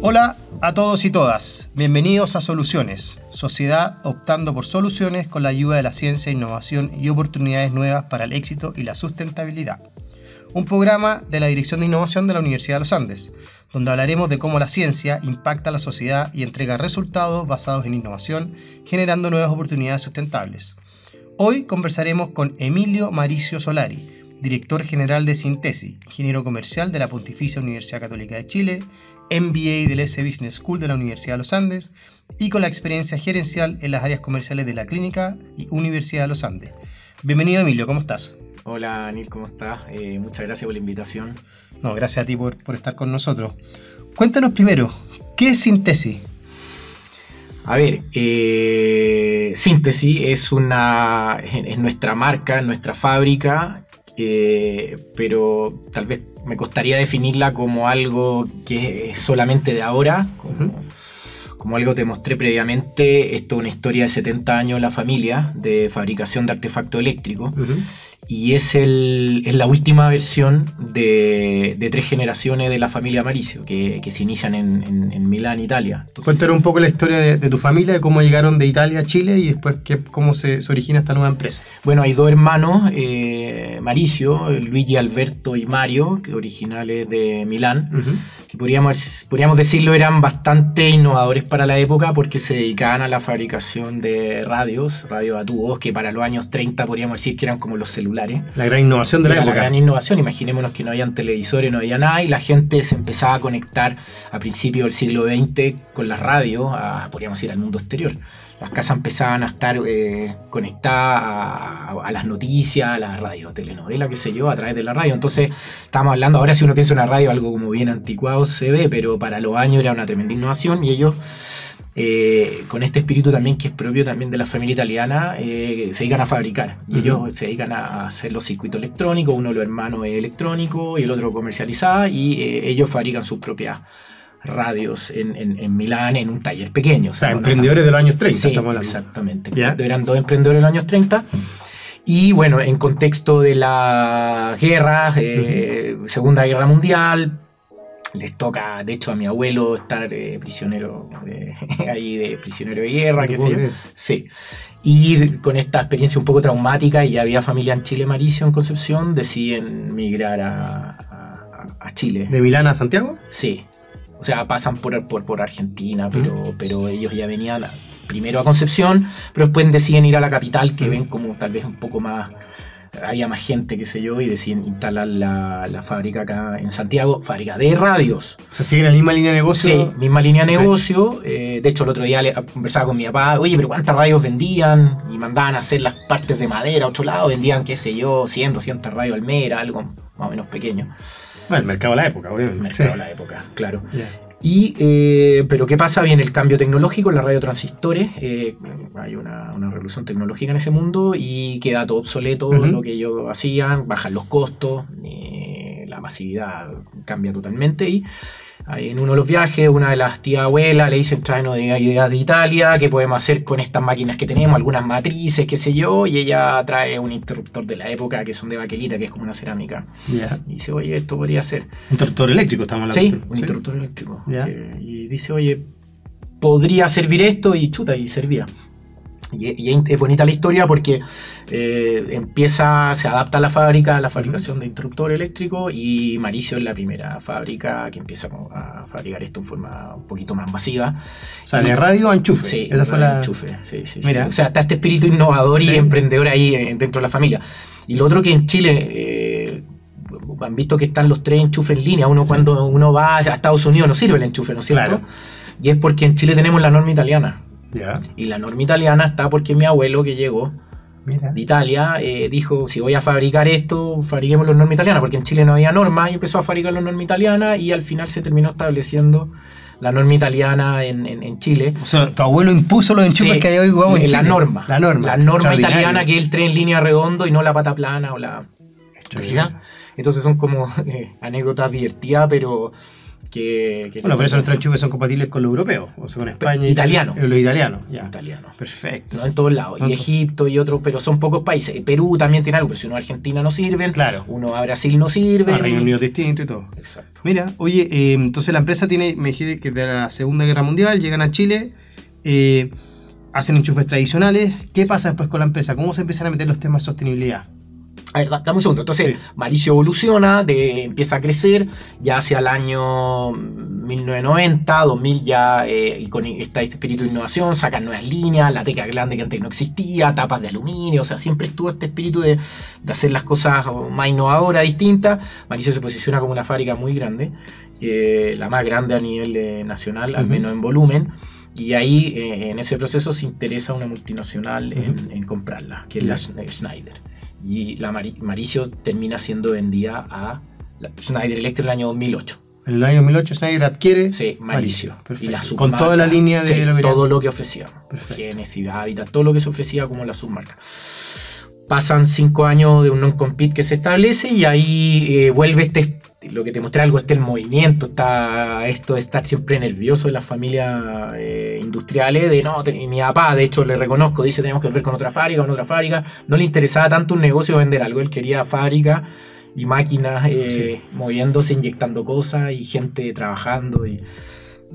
Hola a todos y todas, bienvenidos a Soluciones, sociedad optando por soluciones con la ayuda de la ciencia, innovación y oportunidades nuevas para el éxito y la sustentabilidad. Un programa de la Dirección de Innovación de la Universidad de los Andes, donde hablaremos de cómo la ciencia impacta a la sociedad y entrega resultados basados en innovación, generando nuevas oportunidades sustentables. Hoy conversaremos con Emilio Maricio Solari, director general de Sintesi, ingeniero comercial de la Pontificia Universidad Católica de Chile, MBA del S Business School de la Universidad de los Andes y con la experiencia gerencial en las áreas comerciales de la Clínica y Universidad de los Andes. Bienvenido Emilio, ¿cómo estás? Hola Anil, ¿cómo estás? Eh, muchas gracias por la invitación. No, gracias a ti por, estar con nosotros. Cuéntanos primero, ¿qué es Sintesi? A ver, eh, Síntesis es una es nuestra marca, nuestra fábrica eh, pero tal vez me costaría definirla como algo que es solamente de ahora, como, algo te mostré previamente, esto es una historia de 70 años la familia de fabricación de artefactos eléctricos y es, el, es la última versión de, de, tres generaciones de la familia Maricio, que, que se inician en, en, Milán, Italia. Cuéntanos un poco la historia de, de, tu familia, de cómo llegaron de Italia a Chile y después qué, cómo se, se, origina esta nueva empresa. Bueno, hay dos hermanos, eh, Maricio, Luigi Alberto y Mario, que originales de Milán, que podríamos, podríamos decirlo eran bastante innovadores para la época porque se dedicaban a la fabricación de radios, radios a tubos, que para los años 30 podríamos decir que eran como los celulares la gran innovación de la época. La gran innovación, imaginémonos que no habían televisores, no había nada, y la gente se empezaba a conectar a principios del siglo XX con las radios, podríamos decir, al mundo exterior. Las casas empezaban a estar eh, conectadas a, las noticias, a la radio, telenovela, qué sé yo, a través de la radio. Entonces, estamos hablando, ahora si uno piensa en una radio, algo como bien anticuado se ve, pero para los años era una tremenda innovación y ellos eh, con este espíritu también que es propio también de la familia italiana, eh, se dedican a fabricar. Y ellos se dedican a hacer los circuitos electrónicos, uno de los hermanos es electrónico y el otro comercializada, y eh, ellos fabrican sus propias radios en, Milán en un taller pequeño. O sea, emprendedores de los años 30, sí, Exactamente. Eran dos emprendedores de los años 30. Y bueno, en contexto de la guerra, Segunda Guerra Mundial, les toca, de hecho, a mi abuelo estar eh, prisionero de, ahí de prisionero de guerra, qué sé yo. Sí. Y con esta experiencia un poco traumática, y ya había familia en Chile, Maricio, en Concepción, deciden migrar a, Chile. ¿De Milán a Santiago? Sí. O sea, pasan por, por, Argentina, pero, pero ellos ya venían primero a Concepción, pero después deciden ir a la capital, que ven como tal vez un poco más había más gente, qué sé yo, y deciden instalar la, fábrica acá en Santiago, fábrica de radios. O sea, siguen la misma línea de negocio. Sí, misma línea de negocio. Eh, de hecho, el otro día le, conversaba con mi papá, oye, pero ¿cuántas radios vendían? Y mandaban a hacer las partes de madera a otro lado, vendían, qué sé yo, 100, 200 radios al mes, algo más o menos pequeño. Bueno, el mercado de la época, obviamente. El mercado de la época, claro. Y, eh, pero ¿qué pasa? Viene el cambio tecnológico, la radiotransistores, eh, hay una, revolución tecnológica en ese mundo y queda todo obsoleto lo que ellos hacían, bajan los costos, eh, la masividad cambia totalmente y en uno de los viajes, una de las tías abuelas le dicen, traen ideas de Italia, ¿qué podemos hacer con estas máquinas que tenemos? Algunas matrices, qué sé yo, y ella trae un interruptor de la época que son de baquelita, que es como una cerámica. Y dice, oye, esto podría ser. Un interruptor eléctrico, estamos hablando. Sí, un interruptor eléctrico. y dice, oye, podría servir esto, y chuta, y servía. Y, es bonita la historia porque eh, empieza, se adapta a la fábrica, a la fabricación de interruptor eléctrico y Maricio es la primera fábrica que empieza a fabricar esto en forma un poquito más masiva. O sea, de radio a enchufe. Sí, Esa fue la... enchufe. Sí, sí, Mira. O sea, está este espíritu innovador y emprendedor ahí eh, dentro de la familia. Y lo otro que en Chile... Eh, han visto que están los tres enchufes en línea. Uno cuando uno va a Estados Unidos no sirve el enchufe, ¿no es cierto? Y es porque en Chile tenemos la norma italiana. Y la norma italiana está porque mi abuelo que llegó de Italia eh, dijo, si voy a fabricar esto, fabriquemos la norma italiana, porque en Chile no había norma y empezó a fabricar la norma italiana y al final se terminó estableciendo la norma italiana en, Chile. O sea, tu abuelo impuso los enchufes que hay hoy en Chile. La norma. La norma. La norma italiana que es el tren en línea redondo y no la pata plana o la... Entonces son como eh, anécdotas divertidas, pero Que, que Bueno, por eso nuestros enchufes son compatibles con los europeos, o sea, con España. Italiano. Los italianos, ya. italiano. Perfecto. No en todos lados. Y Egipto y otros, pero son pocos países. Perú también tiene algo, pero si uno a Argentina no sirven, Claro. uno a Brasil no sirve. Ah, Reino Unido es distinto y todo. Exacto. Mira, oye, eh, entonces la empresa tiene, me dijiste que de la Segunda Guerra Mundial llegan a Chile, eh, hacen enchufes tradicionales. ¿Qué pasa después con la empresa? ¿Cómo se empiezan a meter los temas de sostenibilidad? A ver, da- dame un segundo. Entonces, Sí. Evoluciona, de- empieza a crecer, ya hacia el año 1990, 2000 ya, eh, y con está este espíritu de innovación, sacan nuevas líneas, la teca grande que antes no existía, tapas de aluminio, o sea, siempre estuvo este espíritu de, de hacer las cosas más innovadoras, distintas. Maricio se posiciona como una fábrica muy grande, eh, la más grande a nivel eh, nacional, al Ujú. menos en volumen. Y ahí, eh, en ese proceso, se interesa una multinacional en, en comprarla, que es la Schne- Schneider. Y la Mari- Maricio termina siendo vendida a la Schneider Electric en el año 2008. En el año 2008 Schneider adquiere Sí, Maricio. Perfecto. Y la Con toda la línea de Sí, lo que todo lo que ofrecía. Genesis, Habitat, todo lo que se ofrecía como la submarca. Pasan cinco años de un non-compete que se establece y ahí eh, vuelve este, lo que te mostré algo, este el movimiento, está esto de estar siempre nervioso en las familias eh, industriales, de no, te- mi papá, de hecho le reconozco, dice tenemos que volver con otra fábrica, con otra fábrica, no le interesaba tanto un negocio vender algo, él quería fábrica y máquinas eh, Sí. moviéndose, inyectando cosas y gente trabajando y...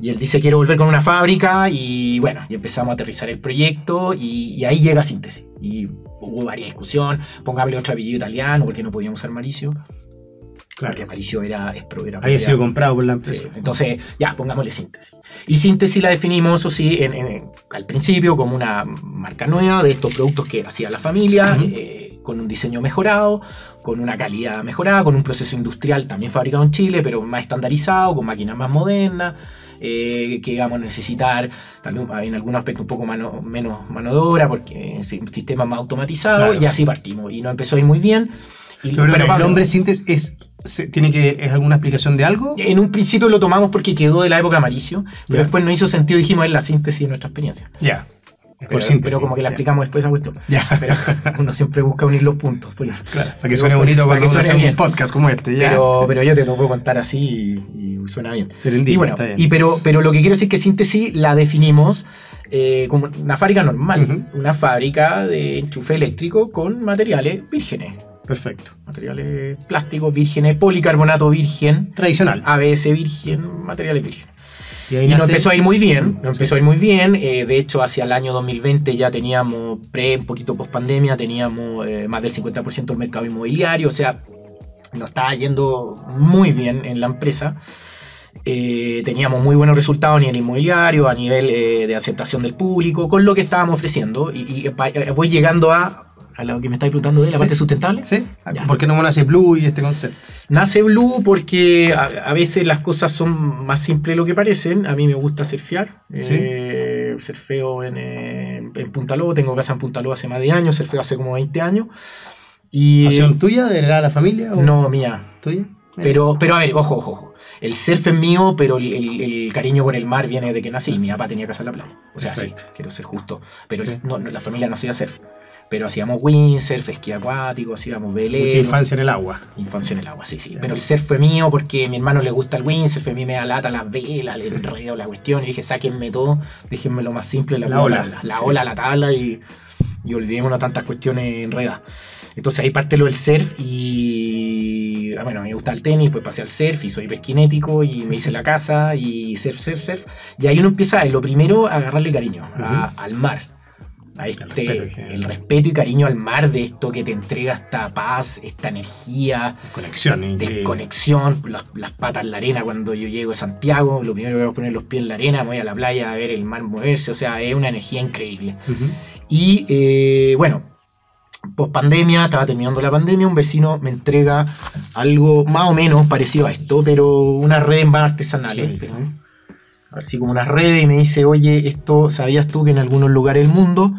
Y él dice, quiero volver con una fábrica y bueno, y empezamos a aterrizar el proyecto y, y ahí llega síntesis. Y hubo varias discusión, pongámosle otro apellido italiano porque no podíamos usar Maricio, Claro. porque Maricio era... era, Había sido comprado por la Sí, empresa. entonces, ya, pongámosle síntesis. Y síntesis la definimos, eso sí, en- en- al principio como una marca nueva de estos productos que hacía la familia, eh, con un diseño mejorado, con una calidad mejorada, con un proceso industrial también fabricado en Chile, pero más estandarizado, con máquinas más modernas, eh, que íbamos a necesitar, tal vez en algunos aspectos un poco mano- menos mano de obra, porque sí, sistemas más automatizados, Claro. y así partimos. Y nos empezó a ir muy bien. Y, Pero, perdón, el nombre síntesis es, se- tiene que, ¿es alguna explicación de algo? en un principio lo tomamos porque quedó de la época Maricio, pero después no hizo sentido, dijimos, es la síntesis de nuestra experiencia. Ya. Es Pero, por síntesis. pero como que la explicamos después esa cuestión. Ya. Pero uno siempre busca unir los puntos, por eso. Claro, para que suene bonito eso, cuando uno hace un podcast como este. Pero, pero yo te lo puedo contar así y, y suena bien. Serendipia, y bueno, está bien. y pero, pero lo que quiero decir es que síntesis la definimos eh, como una fábrica normal, una fábrica de enchufe eléctrico con materiales vírgenes, Perfecto. materiales plásticos vírgenes, policarbonato virgen, Tradicional. ABS virgen, materiales vírgenes. Y ahí Y nos empezó a ir muy bien, nos empezó a ir muy bien. eh, de hecho, hacia el año 2020 ya teníamos, pre, un poquito post pandemia, teníamos eh, más del 50% del mercado inmobiliario. O sea, nos estaba yendo muy bien en la empresa. Eh, teníamos muy buenos resultados a nivel inmobiliario, a nivel eh, de aceptación del público, con lo que estábamos ofreciendo. Y, y, eh, voy llegando a, a lo que me estáis preguntando de la Sí. parte sustentable. ¿Sí? Ya. ¿Por qué no nace Blue y este concepto? Nace Blue porque a, a veces las cosas son más simples de lo que parecen. A mí me gusta surfear. Sí. Eh, surfeo en, eh, en Punta Lobo. Tengo casa en Punta Lobo hace más de años. Surfeo hace como 20 años. Y, ¿Pasión tuya? ¿De la familia? O no, mía. ¿Tuya? Pero, pero a ver, ojo, ojo, ojo. El surf es mío, pero el, el- el cariño por el mar viene de que nací. Mi papá tenía casa en la playa. O sea, Perfecto. sí, quiero ser justo. Pero el- Sí. no, no, la familia no hacía surf. Pero hacíamos windsurf, esquí acuático, hacíamos velero. Mucha infancia en el agua. Infancia en el agua, sí, sí. Pero el surf fue mío porque a mi hermano le gusta el windsurf, a mí me da lata las velas, el enredo, la cuestión. Y dije, sáquenme todo, déjenme lo más simple, la, La ola. La sí. ola, la tabla y, y olvidémonos tantas cuestiones enredadas. Entonces ahí parte lo del surf y... ah, Bueno, a mí me gusta el tenis, pues pasé al surf y soy hiperkinético y me hice la casa y surf, surf, surf. Y ahí uno empieza, lo primero, a agarrarle cariño a- al mar. A este, respeto el respeto y cariño al mar de esto que te entrega esta paz, esta energía, Conexión. increíble. desconexión, las, las patas en la arena cuando yo llego a Santiago, lo primero que voy a poner los pies en la arena, voy a la playa a ver el mar moverse, o sea, es una energía increíble. Y eh, bueno, post pandemia, estaba terminando la pandemia, un vecino me entrega algo más o menos parecido a esto, pero unas redes más artesanales. Sí. Así como unas redes, y me dice, oye, esto, ¿sabías tú que en algunos lugares del mundo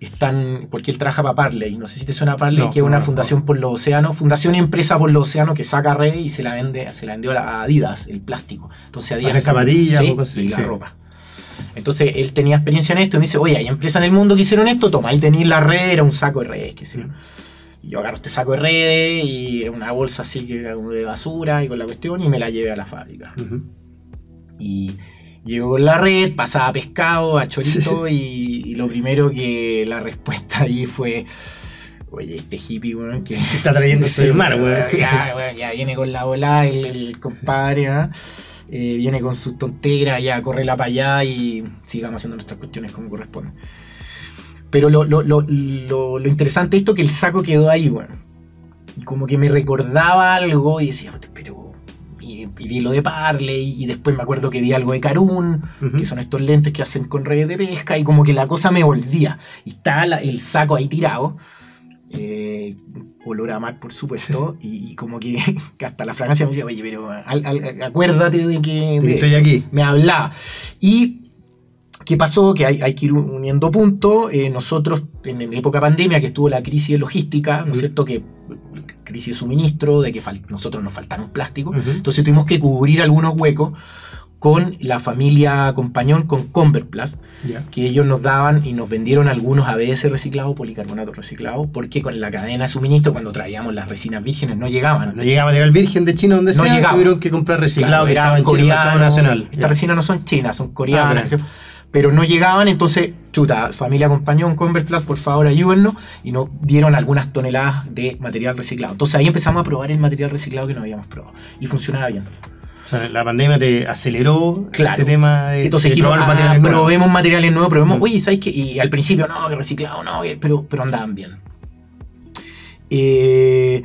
están, porque él trabaja para Parley, no sé si te suena Parley, No, que es una no, fundación por los océanos, fundación y empresa por los océanos que saca redes y se la vende, se la vendió a Adidas, el plástico. Entonces Adidas Hace zapatillas, Sí, y la sí. ropa. Entonces él tenía experiencia en esto y me dice, oye, hay empresas en el mundo que hicieron esto, toma, ahí tenéis la red, era un saco de redes, qué sé yo. Agarro este saco de redes y era una bolsa así que era como de basura y con la cuestión y me la llevé a la fábrica. Y llego con la red, pasaba pescado, a chorito y, y lo primero que la respuesta ahí fue, oye, este hippie, weón, que... ¿Qué está trayendo Sí, del mar, weón? Ya, ya viene con la bola el, el compadre, ¿ah? Eh, viene con sus tonteras, ya correla para allá y sigamos haciendo nuestras cuestiones como corresponde. Pero lo, lo, lo, lo, lo interesante de esto es que el saco quedó ahí, weón. Y como que me recordaba algo y decía, pero. Y, y vi lo de Parley y después me acuerdo que vi algo de Carun, que son estos lentes que hacen con redes de pesca y como que la cosa me volvía. Y está la- el saco ahí tirado. Eh, olor a mar, por supuesto, y, y como que, que hasta la fragancia me decía, oye, pero al- al- acuérdate de que, De estoy aquí. me hablaba. Y ¿Qué pasó? Que hay, hay que ir uniendo puntos. Eh, nosotros, en, en época pandemia, que estuvo la crisis de logística, ¿no es cierto? Que crisis de suministro, de que nosotros nos faltaron plástico. Entonces tuvimos que cubrir algunos huecos con la familia Compañón, con Converplast, Ya. que ellos nos daban y nos vendieron algunos ABS reciclados, policarbonato reciclado, porque con la cadena de suministro, cuando traíamos las resinas vírgenes, no llegaban. No llegaba material virgen de China donde No sea, llegaba. tuvieron que comprar reciclado Claro, que estaba en coreanos, nacional. Estas resinas no son chinas, son coreanas. Ah, pero no llegaban, entonces, chuta, familia Compañón, Converplast, por favor ayúdennos. Y nos dieron algunas toneladas de material reciclado. Entonces ahí empezamos a probar el material reciclado que no habíamos probado. Y funcionaba bien. O sea, la pandemia te aceleró Claro. este tema de, Entonces de dijimos, probar ah, materiales nuevos. probemos materiales nuevos, probemos, Mm. oye, ¿sabes qué? Y al principio, no, que reciclado, no, pero, pero andaban bien. Eh,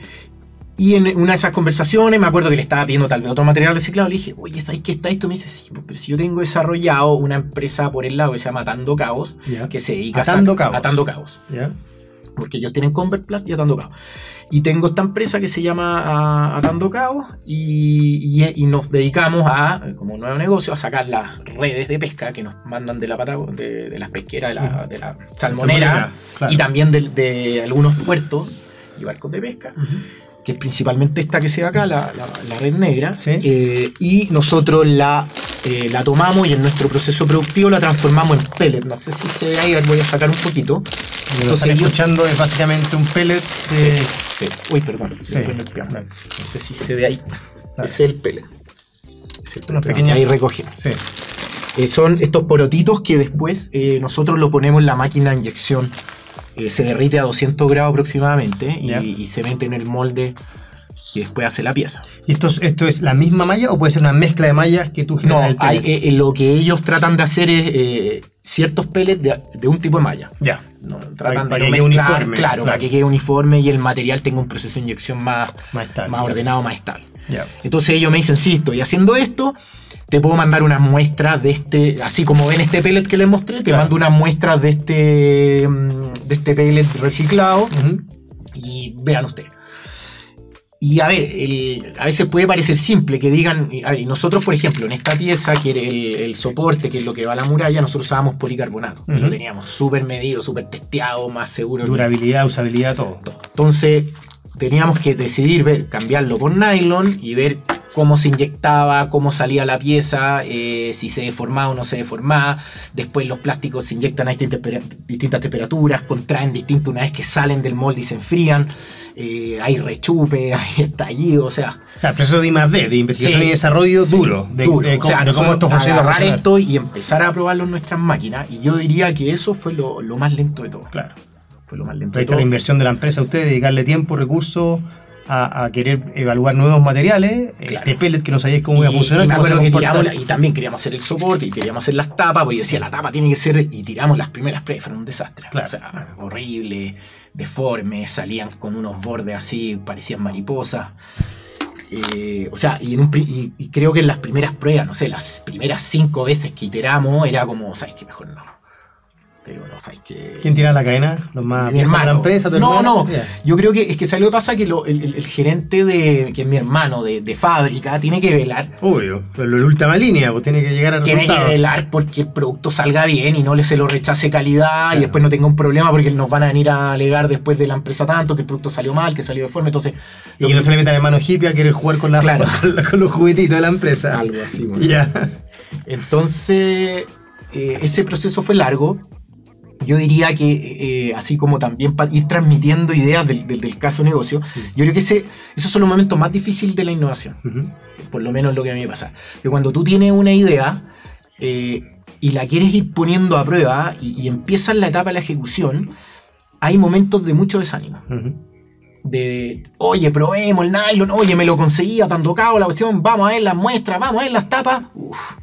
y en una de esas conversaciones, me acuerdo que le estaba pidiendo tal vez otro material reciclado, le dije, oye, ¿sabes qué está esto? Me dice, sí, pues, pero si yo tengo desarrollado una empresa por el lado que se llama Atando Cabos, Ya. que se dedica Atando a Cabos. Atando Cabos. Ya. Porque ellos tienen Convertplast y Atando Cabos. Y tengo esta empresa que se llama Atando Cabos y, y- y nos dedicamos a, como nuevo negocio, a sacar las redes de pesca que nos mandan de la Patago- de, de las pesqueras, de la, de la salmonera, Salmonera, claro. y también de, de algunos puertos y barcos de pesca, Ujú. Que es principalmente esta que se ve acá, la, la- la red negra. Sí. Eh, y nosotros la, eh, la tomamos y en nuestro proceso productivo la transformamos en pellet. No sé si se ve ahí, voy a sacar un poquito. Lo Entonces están yo- escuchando es básicamente un pellet de... Sí. Uy, perdón. Sí. No sé si se ve ahí. Ese es el pellet. Es el Unas pellet. pequeñas- Ahí recoge. Sí. Eh, son estos porotitos que después eh, nosotros lo ponemos en la máquina de inyección. Eh, se derrite a 200 grados aproximadamente y, se mete en el molde y después hace la pieza. ¿Y esto, es- esto es la misma malla o puede ser una mezcla de mallas que tú No, generas hay, pellet? eh, eh, lo que ellos tratan de hacer es eh, ciertos pellets de, de un tipo de malla. Ya. No, tratan para de que no quede mezclar, uniforme, Claro, claro. para que quede uniforme y el material tenga un proceso de inyección más, Más estable. más ordenado, más estable. Ya. Entonces ellos me dicen, sí, estoy haciendo esto, te puedo mandar unas muestras de este, así como ven este pellet que les mostré, te Claro. mando unas muestras de este, mm, de este pellet reciclado y vean ustedes. Y a ver, el- a veces puede parecer simple que digan, a ver, nosotros por ejemplo en esta pieza, que era el, el soporte, que es lo que va a la muralla, nosotros usábamos policarbonato, que Ujú. lo teníamos súper medido, súper testeado, más seguro. que- Durabilidad, usabilidad, todo. todo. Entonces teníamos que decidir ver, cambiarlo por nylon y ver cómo se inyectaba, cómo salía la pieza, eh, si se deformaba o no se deformaba. Después los plásticos se inyectan a distintas, distintas temperaturas, contraen distinto una vez que salen del molde y se enfrían. Eh, hay rechupe, hay estallido, o sea, O sea, proceso de I+D, de investigación Sí, y desarrollo sí, duro, de, duro. de O cómo, sea, de cómo esto funciona. agarrar esto y empezar a probarlo en nuestras máquinas. Y yo diría que eso fue lo, lo más lento de todo. Claro. Fue lo más lento Ahí de está la inversión de la empresa a ustedes, dedicarle tiempo, recursos a, a querer evaluar nuevos materiales. Claro. Este pellet que no sabíais cómo iba a funcionar. y me acuerdo que tiramos la- y también queríamos hacer el soporte y queríamos hacer las tapas, porque yo decía, la tapa tiene que ser, y tiramos las primeras pruebas, fueron un desastre. Claro. O sea, horrible, deforme, salían con unos bordes así, parecían mariposas. Eh, o sea, y, en un y creo que en las primeras pruebas, no sé, las primeras cinco veces que iteramos, era como, ¿sabes qué? Mejor no. Te digo, no, ¿sabes qué? ¿Quién tira la cadena? ¿Los más mi viejos de hermano. la empresa? ¿Tu no, hermano? no. Yo creo que es que ¿sabes lo que pasa? Que lo- el, el- el gerente de, que es mi hermano de, de fábrica, tiene que velar Obvio, pero en última línea, pues tiene que llegar al tiene que resultado. velar porque el producto salga bien y no le se lo rechace calidad Claro. y después no tenga un problema porque nos van a venir a alegar después de la empresa tanto que el producto salió mal, que salió deforme. Entonces, Y que no se le metan en mano hippie a querer jugar con, la, Claro. con, la- con los juguetitos de la empresa. algo así. bueno. Ya. Entonces, eh, ese proceso fue largo. Yo diría que, eh, así como también para ir transmitiendo ideas del, del, del caso negocio, yo creo que ese, esos son los momentos más difíciles de la innovación. Por lo menos lo que a mí me pasa. Que cuando tú tienes una idea eh, y la quieres ir poniendo a prueba y, y empiezas la etapa de la ejecución, hay momentos de mucho desánimo. De, oye, probemos el nylon, oye, me lo conseguía tan tocado la cuestión, vamos a ver las muestras, vamos a ver las tapas. Uf,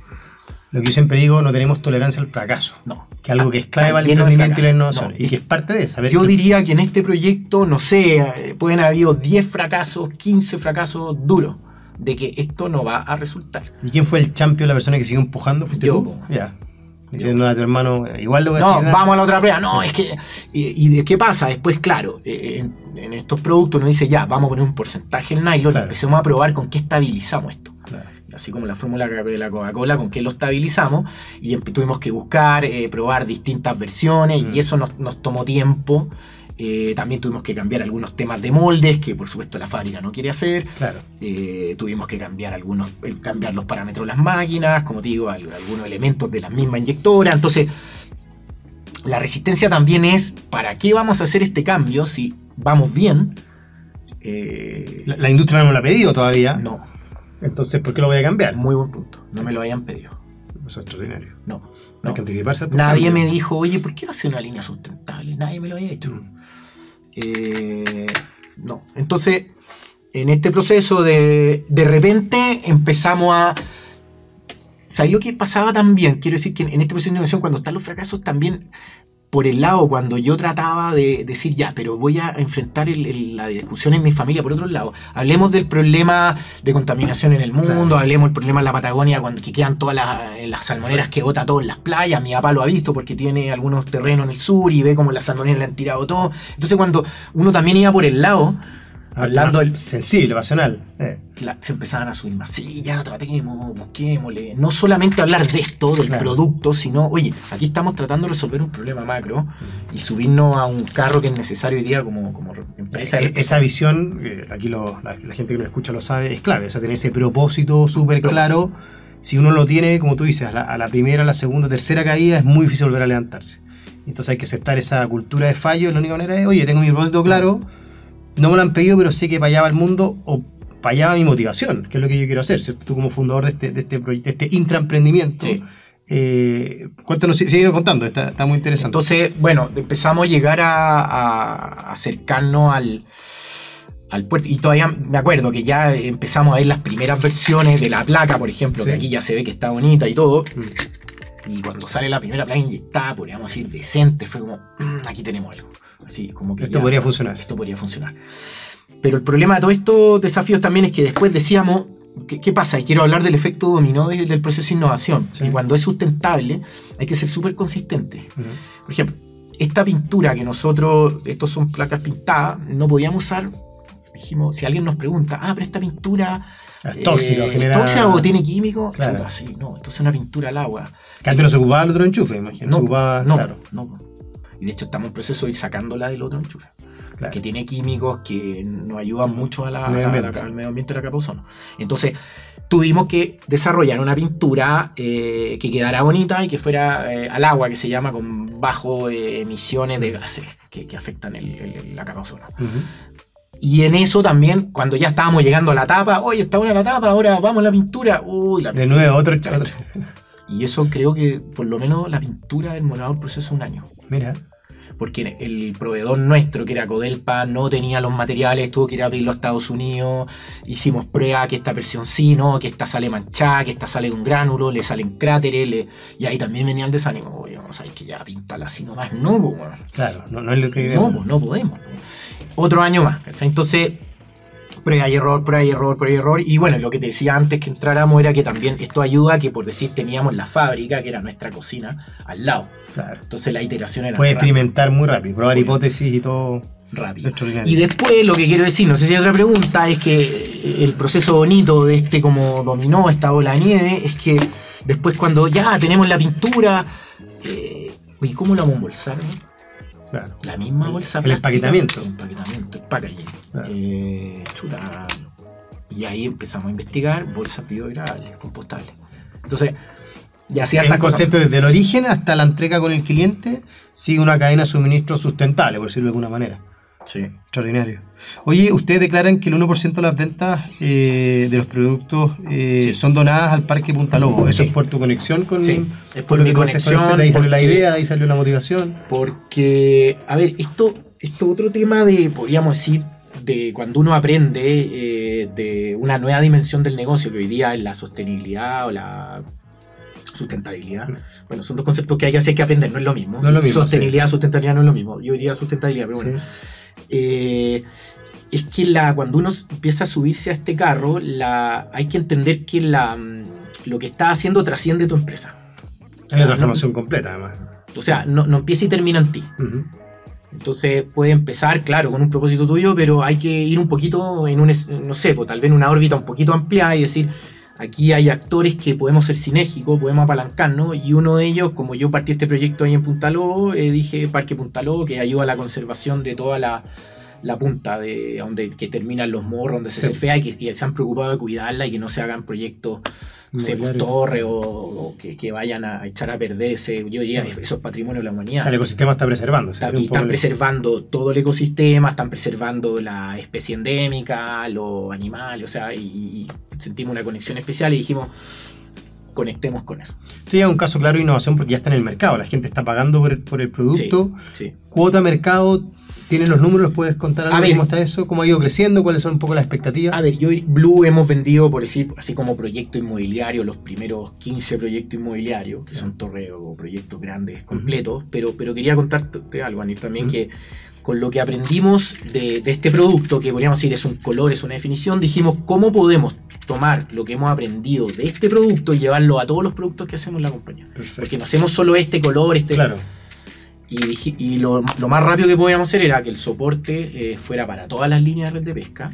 Lo que yo siempre digo, no tenemos tolerancia al fracaso. no. Que algo que es clave Está para el emprendimiento y la innovación. No, y que es parte de saber Yo que- diría que en este proyecto, no sé, eh, pueden haber habido 10 fracasos, 15 fracasos duros de que esto no va a resultar. ¿Y quién fue el champion, la persona que siguió empujando? ¿Fuiste Yo, tú? Ya. Diciéndole a tu hermano, igual lo voy a No, vamos a la otra prueba. No, es que. ¿Y, de qué pasa? Después, claro, eh, en, en estos productos uno dice ya, vamos a poner un porcentaje en nylon Claro. y empecemos a probar con qué estabilizamos esto. Claro. Así como la fórmula de la Coca-Cola, con qué lo estabilizamos. Y empe- tuvimos que buscar, eh, probar distintas versiones Mm. y eso nos, nos tomó tiempo. Eh, también tuvimos que cambiar algunos temas de moldes que por supuesto la fábrica no quiere hacer. Claro. Eh, tuvimos que cambiar algunos, cambiar los parámetros de las máquinas, como te digo, al- algunos elementos de la misma inyectora. Entonces, la resistencia también es, ¿para qué vamos a hacer este cambio si vamos bien? Eh, La, la industria no me lo ha pedido todavía. no, Entonces, ¿por qué lo voy a cambiar? muy buen punto. No me lo hayan pedido. Eso es extraordinario. No. No hay que anticiparse a estos Nadie me dijo, oye, ¿por qué no hacer una línea sustentable? Nadie me lo había hecho. Mm. Eh, no. Entonces, en este proceso de, de repente empezamos a... ¿Sabes lo que pasaba también? Quiero decir que en este proceso de innovación, cuando están los fracasos, también por el lado, cuando yo trataba de decir, ya, pero voy a enfrentar el- el- la discusión en mi familia por otro lado, hablemos del problema de contaminación en el mundo, Claro. hablemos del problema en la Patagonia, cuando que quedan todas las, las salmoneras que bota todo en las playas, mi papá lo ha visto porque tiene algunos terrenos en el sur y ve como las salmoneras le han tirado todo. Entonces cuando uno también iba por el lado, hablando del, Sensible, pasional. Eh, la- se empezaban a subir más. Sí, ya tratemos, busquémosle. No solamente hablar de esto, del Claro. producto, sino, oye, aquí estamos tratando de resolver un problema macro y subirnos a un carro que es necesario hoy día como, como empresa. E- Esa visión, eh, aquí lo- la, la gente que nos escucha lo sabe, es clave. O sea, tener ese propósito súper claro. Si uno lo tiene, como tú dices, a la, a la primera, a la segunda, tercera caída, es muy difícil volver a levantarse. Entonces hay que aceptar esa cultura de fallo. La única manera es, oye, tengo mi propósito claro, no me lo han pedido, pero sé que para allá va el mundo o para allá va mi motivación, que es lo que yo quiero hacer, ¿cierto? Tú como fundador de este, de este, de este intraemprendimiento. Sí. Eh, cuéntanos, síguenos contando, está, está muy interesante. Entonces, bueno, empezamos a llegar a, acercarnos al, al puerto. Y todavía me acuerdo que ya empezamos a ver las primeras versiones de la placa, por ejemplo, Sí. que aquí ya se ve que está bonita y todo. Mm. Y cuando sale la primera placa inyectada, podríamos decir decente, fue como, "Mm, aquí tenemos algo. Así, como que Esto ya- podría funcionar. Esto podría funcionar. Pero el problema de todos estos desafíos también es que después decíamos, ¿qué, qué pasa? Y quiero hablar del efecto dominó de- del proceso de innovación. Sí. Y cuando es sustentable, hay que ser súper consistente. Ujú. Por ejemplo, esta pintura que nosotros, estos son placas pintadas, no podíamos usar. Dijimos, si alguien nos pregunta, ah, pero esta pintura Es tóxica, eh, genera- ¿es tóxica o tiene químico? Claro. Chuta, sí, no, esto es una pintura al agua. Que antes no se ocupaba el otro enchufe, imagino. No, se ocupaba, no, claro, no. Y de hecho estamos en proceso de ir sacándola del otro enchufe. claro. que tiene químicos que nos ayudan mucho a la- Medio a la- ambiente. al medio ambiente de la capa ozono. Entonces, tuvimos que desarrollar una pintura eh, que quedara bonita y que fuera eh, al agua, que se llama con bajo eh, emisiones de gases que, que afectan el- el- la capa ozono. Y en eso también, cuando ya estábamos llegando a la tapa, oye, está buena la tapa, ahora vamos a la pintura. Uy, la De nuevo, otro, Y eso creo que por lo menos la pintura demoraba el proceso un año. Mira, porque el proveedor nuestro, que era Codelpa, no tenía los materiales, tuvo que ir a abrirlo a Estados Unidos, hicimos prueba que esta versión sí, no, que esta sale manchada, que esta sale un gránulo, le salen cráteres, le- y ahí también venía el desánimo, oye, vamos a ver que ya píntala así nomás, no, po, weón. claro, no, no es lo que no, pues no podemos. po. Otro año más, ¿cachai? entonces prueba y error, prueba y error, prueba y error, y bueno, lo que te decía antes que entráramos era que también esto ayuda a que por decir teníamos la fábrica, que era nuestra cocina, al lado, Claro. entonces la iteración era Puedes experimentar muy rápido, probar hipótesis y todo. rápido. Y después lo que quiero decir, no sé si hay otra pregunta, es que el proceso bonito de este como dominó, esta bola de nieve, es que después cuando ya tenemos la pintura, eh, oye, ¿cómo la vamos a embolsar? no? Claro. La misma bolsa. El plástica, empaquetamiento. El empaquetamiento, el packaging. Claro. Eh, chuta. Y ahí empezamos a investigar bolsas biodegradables, compostables. Entonces, ya Es ciertas un cosas. concepto desde el origen hasta la entrega con el cliente, sigue una cadena de suministro sustentable, por decirlo de alguna manera. Sí. Extraordinario. Oye, ustedes declaran que el 1% de las ventas eh, de los productos eh, Sí. son donadas al Parque Punta Lobo. ¿Eso Sí. es por tu conexión con, Sí, es por mi que conexión, ahí salió la idea, de ahí salió la motivación. Porque, a ver, esto, esto otro tema de, podríamos decir, de cuando uno aprende eh, de una nueva dimensión del negocio, que hoy día es la sostenibilidad o la sustentabilidad. Bueno, son dos conceptos que hay que hacer que aprender, no es lo mismo. No es lo mismo, Sostenibilidad, sustentabilidad no es lo mismo. Yo diría sustentabilidad, pero bueno. Eh, es que la, cuando uno empieza a subirse a este carro, la, hay que entender que la, mm, lo que está haciendo trasciende tu empresa. Hay una transformación completa, además. O sea, no, no empieza y termina en ti. Entonces puede empezar, claro, con un propósito tuyo, pero hay que ir un poquito en un, es- no sé, pues, tal vez en una órbita un poquito ampliada y decir, aquí hay actores que podemos ser sinérgicos, podemos apalancarnos, y uno de ellos, como yo partí este proyecto ahí en Punta Lobo, eh, dije Parque Punta Lobo, que ayuda a la conservación de toda la, la punta de donde que terminan los morros, donde se Sí. surfea y que y se han preocupado de cuidarla y que no se hagan proyectos sé, pues, torres o, o que, que vayan a echar a perder ese, yo diría, esos patrimonios de la humanidad. el ecosistema está preservándose. Está- poco están preservando todo el ecosistema, están preservando la especie endémica, los animales, o sea, y, y sentimos una conexión especial y dijimos, conectemos con eso. Esto ya es un caso claro de innovación porque ya está en el mercado. La gente está pagando por el, por el producto. Sí. Cuota mercado, ¿tienes los números? ¿Puedes contar algo? A ver. ¿Cómo está eso? ¿Cómo ha ido creciendo? ¿Cuáles son un poco las expectativas? A ver, yo y Blue hemos vendido, por decir, así como proyecto inmobiliario, los primeros 15 proyectos inmobiliarios, que son torres o proyectos grandes completos, pero, pero quería contarte algo, Anil, también que con lo que aprendimos de, de este producto, que podríamos decir es un color, es una definición, dijimos cómo podemos tomar lo que hemos aprendido de este producto y llevarlo a todos los productos que hacemos en la compañía. Perfecto. Porque no hacemos solo este color, este... Claro. Y, dije- y lo, lo más rápido que podíamos hacer era que el soporte eh, fuera para todas las líneas de red de pesca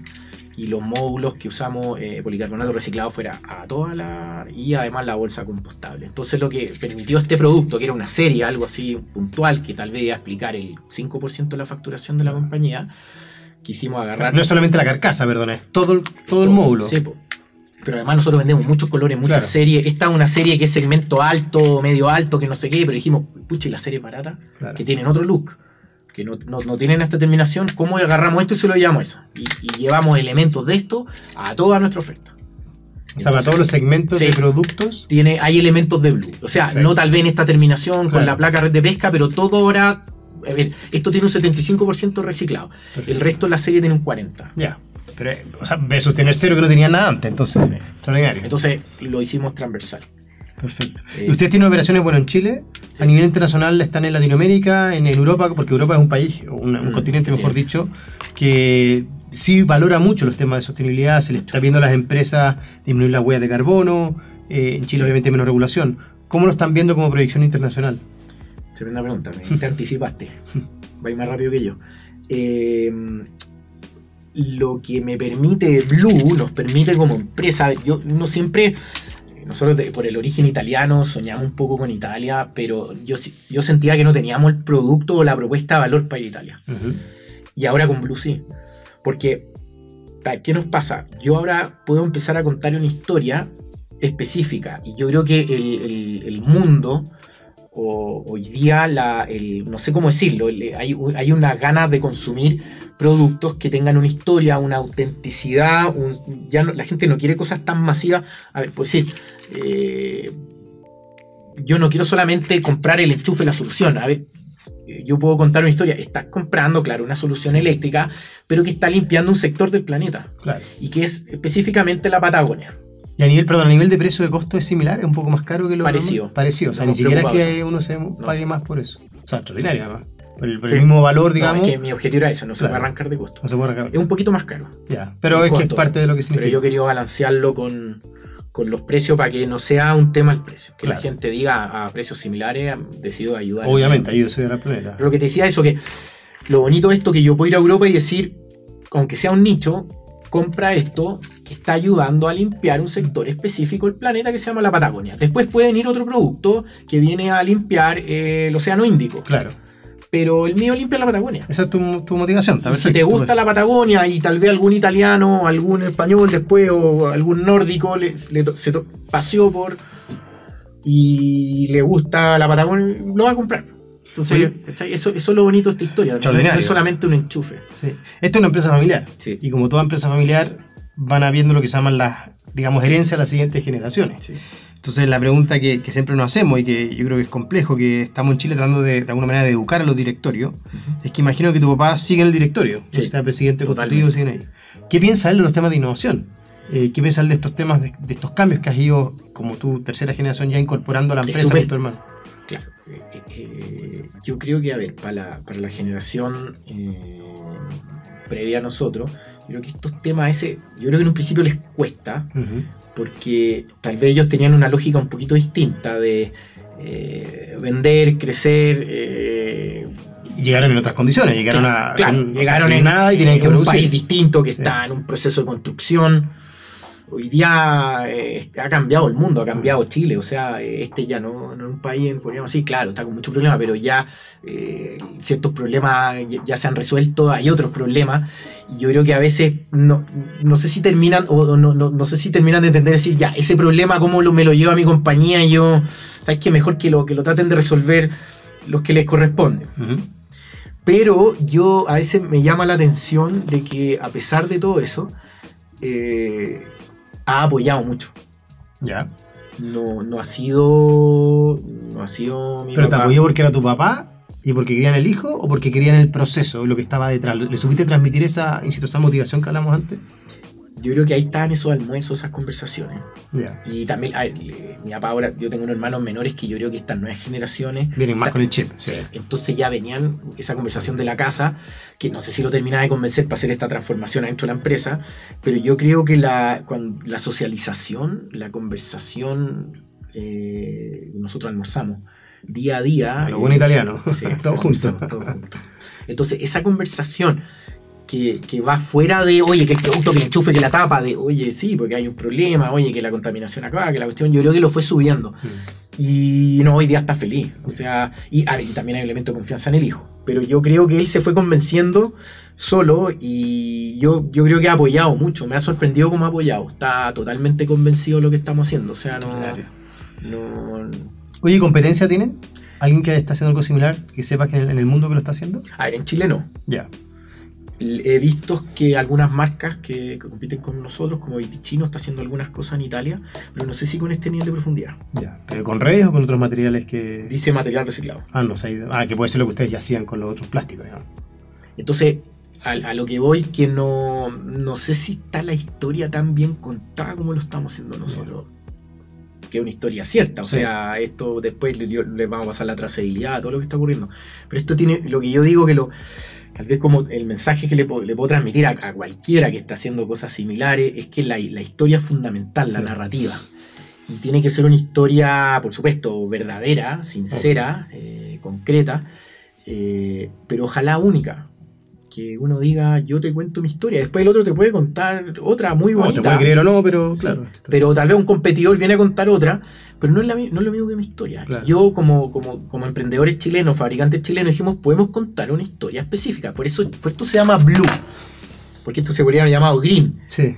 y los módulos que usamos eh, policarbonato reciclado fuera a toda la y además la bolsa compostable. Entonces lo que permitió este producto, que era una serie, algo así puntual, que tal vez iba a explicar el 5% de la facturación de la compañía, quisimos agarrar... No es solamente la carcasa, perdona, es todo el, todo el módulo. Sí. Pero además nosotros vendemos muchos colores, muchas Claro. series. Esta es una serie que es segmento alto, medio alto, que no sé qué, pero dijimos, pucha, y la serie barata, Claro. que tienen otro look, que no, no- no tienen esta terminación, ¿cómo agarramos esto y se lo llevamos eso? Y, y llevamos elementos de esto a toda nuestra oferta. O sea, para todos los segmentos Sí. de productos. Tiene, hay elementos de blue. O sea, Perfecto. no tal vez en esta terminación con la placa red de pesca, pero todo ahora. A ver, esto tiene un 75% reciclado. Perfecto. El resto de la serie tiene un 40%. Ya. Pero, o sea, versus tener cero que no tenía nada antes, entonces. Sí. Extraordinario. Entonces lo hicimos transversal. Perfecto. Eh, ¿Y ustedes tienen operaciones, bueno, en Chile? Sí. A nivel internacional están en Latinoamérica, en, en Europa, porque Europa es un país, un, un Mm, continente, mejor sí. dicho, que sí valora mucho los temas de sostenibilidad, se le está viendo a las empresas disminuir las huellas de carbono, eh, en Chile Sí. obviamente menos regulación. ¿Cómo lo están viendo como proyección internacional? Tremenda pregunta, me- te anticipaste. Va a ir más rápido que yo. Eh, lo que me permite Blue, nos permite como empresa, yo no siempre, nosotros de- por el origen italiano soñamos un poco con Italia, pero yo, yo sentía que no teníamos el producto o la propuesta de valor para Italia. Y ahora con Blue sí. Porque, ¿qué nos pasa? Yo ahora puedo empezar a contar una historia específica. Y yo creo que el, el- el mundo, o hoy día, la, el- no sé cómo decirlo, el- hay, hay una ganas de consumir productos que tengan una historia, una autenticidad. un- ya no- la gente no quiere cosas tan masivas. A ver, pues sí. eh, yo no quiero solamente comprar el enchufe, la solución. A ver, eh, yo puedo contar una historia. Estás comprando, claro, una solución eléctrica, pero que está limpiando un sector del planeta. Claro. Y que es específicamente la Patagonia. Y a nivel, perdón, a nivel de precio de costo es similar, es un poco más caro que lo Parecido. Parecido, o sea, No ni siquiera es que uno se pague más por eso. O sea, extraordinario además. Por el, por el Sí. mismo valor, No, digamos, es que mi objetivo era eso, no se Claro. puede arrancar de costo. no se puede arrancar. Es un poquito más caro. Ya, pero es que es parte de lo que Pero significa. yo quería balancearlo con, con los precios para que no sea un tema el precio. Que la gente diga a precios similares, decido ayudar. Obviamente, ayuda a planeta. Pero lo que te decía eso, que lo bonito de esto que yo puedo ir a Europa y decir, aunque sea un nicho, compra esto que está ayudando a limpiar un sector específico del planeta que se llama la Patagonia. Después pueden ir otro producto que viene a limpiar eh, el Océano Índico. Claro, Pero el mío limpia la Patagonia. esa es tu, tu motivación. si te gusta la Patagonia y tal vez algún italiano, algún español después o algún nórdico le, le to- se to- paseó por y le gusta la Patagonia, lo va a comprar. Entonces, eso, eso es lo bonito de esta historia. No es solamente un enchufe. Esto es una empresa familiar. Y como toda empresa familiar, van habiendo lo que se llaman las, digamos, herencias a las siguientes generaciones. Entonces, la pregunta que, siempre nos hacemos y que yo creo que es complejo, que estamos en Chile tratando de, de alguna manera de educar a los directorios, es que imagino que tu papá sigue en el directorio. Sí. Está presidente contigo, siguen ahí. ¿Qué piensa él de los temas de innovación? Eh, ¿Qué piensa él de estos temas, de, estos cambios que has ido, como tu tercera generación, ya incorporando a la empresa con tu hermano? Claro. Eh, eh, yo creo que, a ver, para la, para la generación previa a nosotros, yo creo que estos temas, ese, yo creo que en un principio les cuesta, porque tal vez ellos tenían una lógica un poquito distinta de vender, crecer llegaron en otras condiciones, llegaron a llegaron en, nada y tienen que un país distinto que está en un proceso de construcción. Hoy día eh, ha cambiado el mundo, ha cambiado Chile, o sea, este ya no, no es un país, podríamos decir, claro, está con muchos problemas, pero ya eh, ciertos problemas ya, se han resuelto, hay otros problemas, y yo creo que a veces no, no sé si terminan, o no, no, no sé si terminan de entender decir, ya, ese problema, cómo lo, me lo lleva a mi compañía, y yo, ¿sabes qué? Mejor que lo, que lo traten de resolver los que les corresponden. Pero yo a veces me llama la atención de que a pesar de todo eso, eh, ha apoyado mucho. Ya. No, no ha sido. No ha sido mi ¿Pero te apoyó porque era tu papá? ¿Y porque querían el hijo? ¿O porque querían el proceso, lo que estaba detrás? ¿Le supiste transmitir esa, insisto, esa motivación que hablamos antes? Yo creo que ahí estaban esos almuerzos, esas conversaciones. Y también, mi papá ahora, yo tengo unos hermanos menores que yo creo que estas nuevas generaciones. Vienen más con el chip. Sí. Entonces ya venían esa conversación de la casa, que no sé si lo terminaba de convencer para hacer esta transformación adentro de la empresa, pero yo creo que la, la socialización, la conversación, eh, nosotros almorzamos día a día. lo buen italiano, todos juntos. Entonces, esa conversación que, va fuera de, oye, que el producto, que el enchufe, que la tapa, de, oye, sí, porque hay un problema, oye, que la contaminación acá, que la cuestión, yo creo que lo fue subiendo. Mm. Y no, hoy día está feliz. O sea, y, y, también hay un elemento de confianza en el hijo. Pero yo creo que él se fue convenciendo solo y yo, yo creo que ha apoyado mucho. Me ha sorprendido cómo ha apoyado. Está totalmente convencido de lo que estamos haciendo. O sea, no. no Oye, ¿competencia tienen? ¿Alguien que está haciendo algo similar que sepa que en el, mundo que lo está haciendo? A ver, en Chile no. Ya he visto que algunas marcas que, compiten con nosotros, como Vitichino, está haciendo algunas cosas en Italia, pero no sé si con este nivel de profundidad. Ya, pero con redes o con otros materiales que. Dice material reciclado. Ah, no sé. Ah, que puede ser lo que ustedes ya hacían con los otros plásticos. Entonces, a, lo que voy, que no, no sé si está la historia tan bien contada como lo estamos haciendo nosotros. Que es una historia cierta, o sea, esto después les vamos a pasar la trazabilidad, todo lo que está ocurriendo. Pero esto tiene, lo que yo digo que lo tal vez como el mensaje que le, puedo transmitir a, cualquiera que está haciendo cosas similares es que la, historia es fundamental, la narrativa. Y tiene que ser una historia, por supuesto, verdadera, sincera, eh, concreta, eh, pero ojalá única. Que uno diga, yo te cuento mi historia, después el otro te puede contar otra muy bonita. te puede creer o no, pero claro. Pero tal vez un competidor viene a contar otra pero no es, lo mismo que mi historia. Yo, como, como, emprendedores chilenos, fabricantes chilenos, dijimos, podemos contar una historia específica. Por eso por esto se llama Blue. Porque esto se podría haber llamado Green. Sí.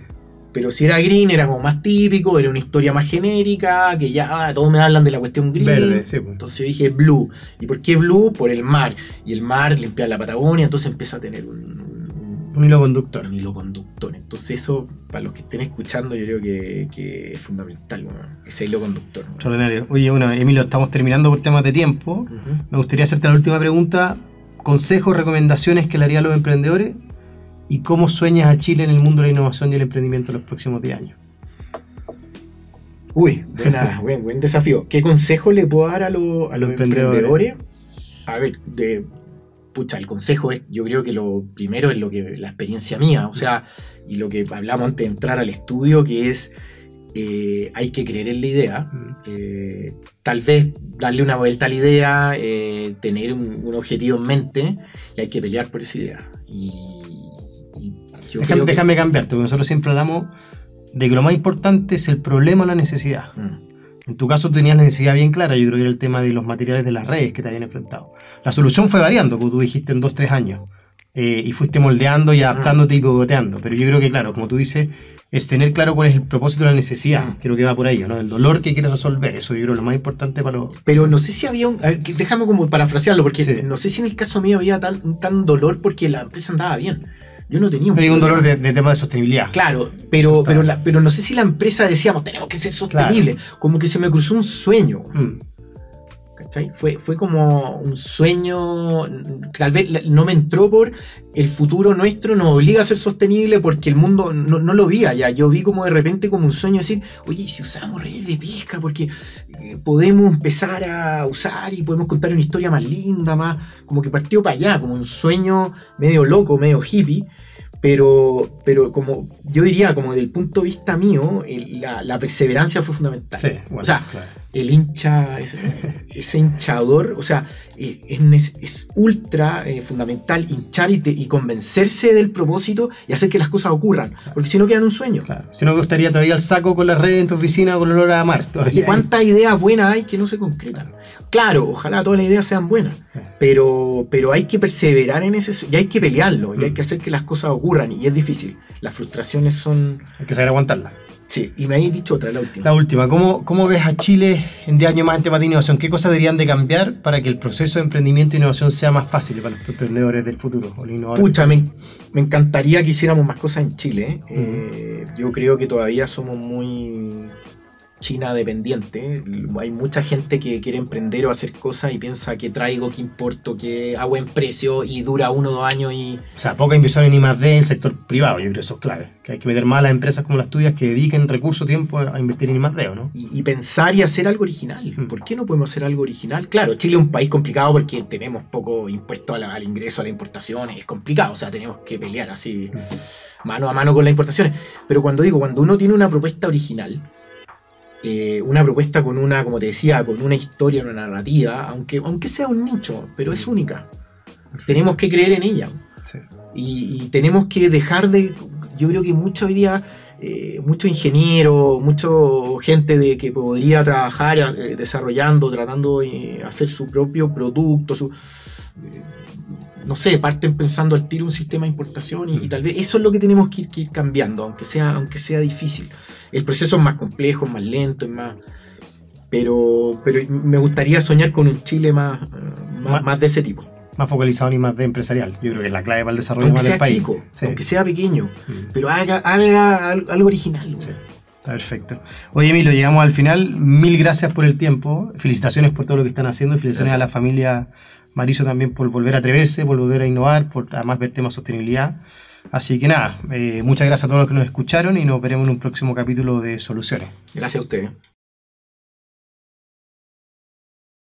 Pero si era green, era como más típico, era una historia más genérica, que ya ah, todos me hablan de la cuestión green. Verde, sí. Pues. Entonces yo dije blue. ¿Y por qué blue? Por el mar. Y el mar limpia la Patagonia, entonces empieza a tener un, un hilo conductor. Un hilo conductor. Entonces eso, para los que estén escuchando, yo creo que, es fundamental, ese hilo conductor. Extraordinario. Oye, bueno, Emilio, estamos terminando por temas de tiempo. Me gustaría hacerte la última pregunta. ¿Consejos, recomendaciones que le haría a los emprendedores? ¿Y cómo sueñas a Chile en el mundo de la innovación y el emprendimiento en los próximos 10 años? Uy, buen, buen desafío. ¿Qué consejo le puedo dar a, los emprendedores? A ver, de pucha, el consejo es, yo creo que lo primero es lo que la experiencia mía, o sea, y lo que hablamos antes de entrar al estudio, que es eh, hay que creer en la idea, mm. eh, tal vez darle una vuelta a la idea, eh, tener un, objetivo en mente y hay que pelear por esa idea. Y, déjame, cambiarte, porque nosotros siempre hablamos de que lo más importante es el problema o la necesidad. Mm. En tu caso tenías la necesidad bien clara, yo creo que era el tema de los materiales de las redes que te habían enfrentado. La solución fue variando, como tú dijiste, en dos, tres años. Eh, y fuiste moldeando y adaptándote y pivoteando. Pero yo creo que, claro, como tú dices, es tener claro cuál es el propósito de la necesidad. Mm. Creo que va por ahí, ¿no? El dolor que quieres resolver. Eso yo creo que es lo más importante para los... Pero no sé si había un. a ver, que- déjame como parafrasearlo, porque Sí. no sé si en el caso mío había tan, un tan dolor porque la empresa andaba bien. Yo no tenía un, Hay un dolor de, de tema de sostenibilidad. Claro, pero, pero, la- pero no sé si la empresa decíamos, tenemos que ser sostenible. Como que se me cruzó un sueño. Mm. ¿cachai? Fue, fue como un sueño, tal vez no me entró por el futuro nuestro nos obliga a ser sostenible porque el mundo no, no lo vía ya. Yo vi como de repente como un sueño decir, oye, ¿y si usamos redes de pesca, porque eh, podemos empezar a usar y podemos contar una historia más linda, más como que partió para allá, como un sueño medio loco, medio hippie. Pero, pero como yo diría, como desde el punto de vista mío, el- la, la perseverancia fue fundamental. Sí, bueno, o sea, claro. el hincha, ese, ese hinchador, o sea, eh, es, es ultra eh, fundamental hinchar y, te- y convencerse del propósito y hacer que las cosas ocurran, porque si no quedan un sueño. Claro. Si no, estaría todavía el saco con la red en tu oficina con olor a mar. ¿Y cuántas ideas buenas hay que no se concretan? Claro, ojalá todas las ideas sean buenas, pero, pero hay que perseverar en ese y hay que pelearlo y hay que hacer que las cosas ocurran y es difícil. Las son... hay que saber aguantarla. Sí, y me habéis dicho otra, la última. La última, ¿cómo, ¿cómo ves a Chile en 10 años más en temas de innovación? ¿Qué cosas deberían de cambiar para que el proceso de emprendimiento e innovación sea más fácil para los emprendedores del futuro? O los? Pucha, me, me encantaría que hiciéramos más cosas en Chile. ¿eh? Eh, yo creo que todavía somos muy China dependiente. Hay mucha gente que quiere emprender o hacer cosas y piensa que traigo, que importo, que a buen precio y dura uno o dos años y O sea, poca inversión en I+D en el sector privado, yo creo que eso es clave. Que hay que meter más a las empresas como las tuyas que dediquen recursos, tiempo a invertir en I+D, ¿o ¿no? y, y pensar y hacer algo original. Mm. ¿Por qué no podemos hacer algo original? Claro, Chile es un país complicado porque tenemos poco impuesto la- al ingreso, a las importaciones. Es complicado, o sea, tenemos que pelear así mano a mano con las importaciones. Pero cuando digo, cuando uno tiene una propuesta original, eh, una propuesta con una, como te decía, con una historia, una narrativa, aunque, aunque sea un nicho, pero es única. Tenemos que creer en ella. Sí. Y, y tenemos que dejar de. Yo creo que mucho hoy día, eh, mucho ingeniero, mucho gente de que podría trabajar eh, desarrollando, tratando de hacer su propio producto, su, eh, no sé, parten pensando al tiro un sistema de importación y, y tal vez eso es lo que tenemos que ir, que ir cambiando, aunque sea, aunque sea difícil. El proceso es más complejo, más lento, es más. Pero, pero me gustaría soñar con un Chile más, eh, más, Más- más de ese tipo. Más focalizado en I+D empresarial. Yo creo que es la clave para el desarrollo Aunque más del sea país. chico, Sí. aunque sea pequeño, Mm. pero haga, haga al- algo original. Sí. Está perfecto. Oye, Emilio, llegamos al final. Mil gracias por el tiempo. Felicitaciones por todo lo que están haciendo. Felicitaciones Gracias. a la familia Marizo también por volver a atreverse, por volver a innovar, por además ver temas de sostenibilidad. Así que nada, eh, muchas gracias a todos los que nos escucharon y nos veremos en un próximo capítulo de Soluciones. Gracias a ustedes.